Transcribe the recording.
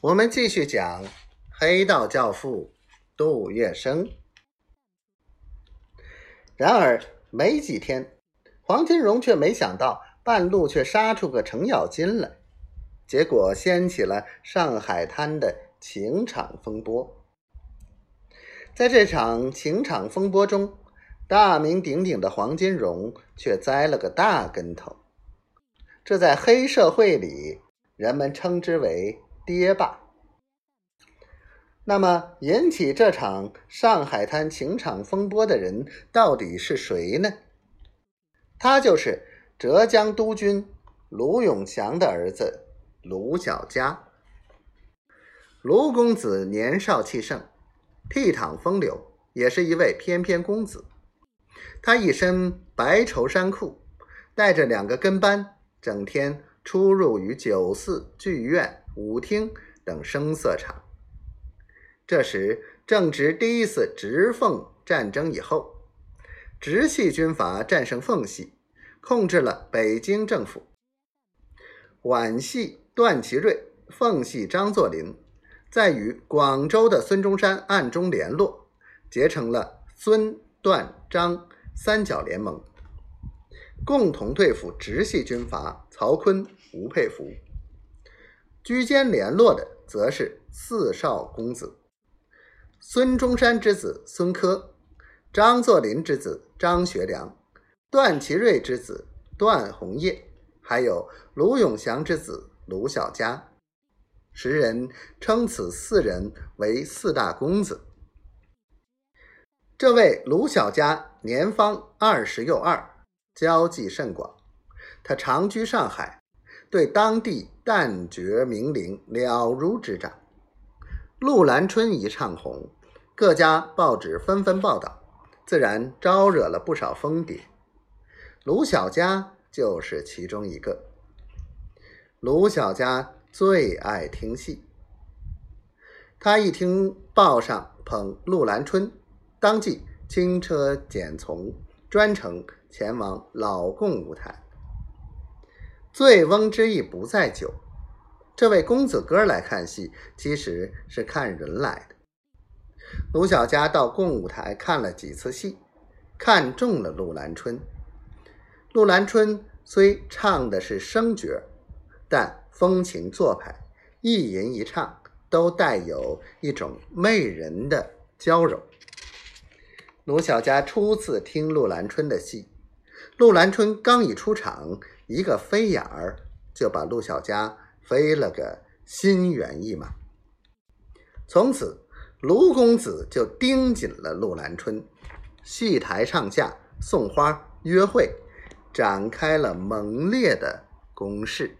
我们继续讲黑道教父杜月笙。然而没几天，黄金荣却没想到半路却杀出个程咬金来，结果掀起了上海滩的情场风波。在这场情场风波中，大名鼎鼎的黄金荣却栽了个大跟头。这在黑社会里，人们称之为“爹爸”。那么，引起这场上海滩情场风波的人到底是谁呢？他就是浙江督军卢永祥的儿子卢小佳。卢公子年少气盛。倜傥风流，也是一位翩翩公子。他一身白绸衫裤，带着两个跟班，整天出入于酒肆、剧院、舞厅等声色场。这时正值第一次直奉战争以后，直系军阀战胜奉系，控制了北京政府。皖系段祺瑞，奉系张作霖。在与广州的孙中山暗中联络，结成了孙段张三角联盟，共同对付直系军阀曹锟、吴佩孚。居间联络的则是四少公子：孙中山之子孙科、张作霖之子张学良、段祺瑞之子段宏业，还有卢永祥之子卢小佳。时人称此四人为四大公子。这位卢小佳年方二十又二，交际甚广。他长居上海，对当地旦角名伶了如指掌。陆兰春一唱红，各家报纸纷纷报道，自然招惹了不少疯蝶。卢小佳就是其中一个。卢小佳。最爱听戏，他一听报上捧陆兰春，当即轻车简从，专程前往老贡舞台。醉翁之意不在酒，这位公子哥来看戏，其实是看人来的。卢小佳到共舞台看了几次戏，看中了陆兰春。陆兰春虽唱的是生角，但风情做派，一吟一唱都带有一种媚人的娇柔。卢小佳初次听陆兰春的戏，陆兰春刚一出场，一个飞眼儿就把陆小佳飞了个心猿意马。从此，卢公子就盯紧了陆兰春，戏台上下送花约会，展开了猛烈的攻势。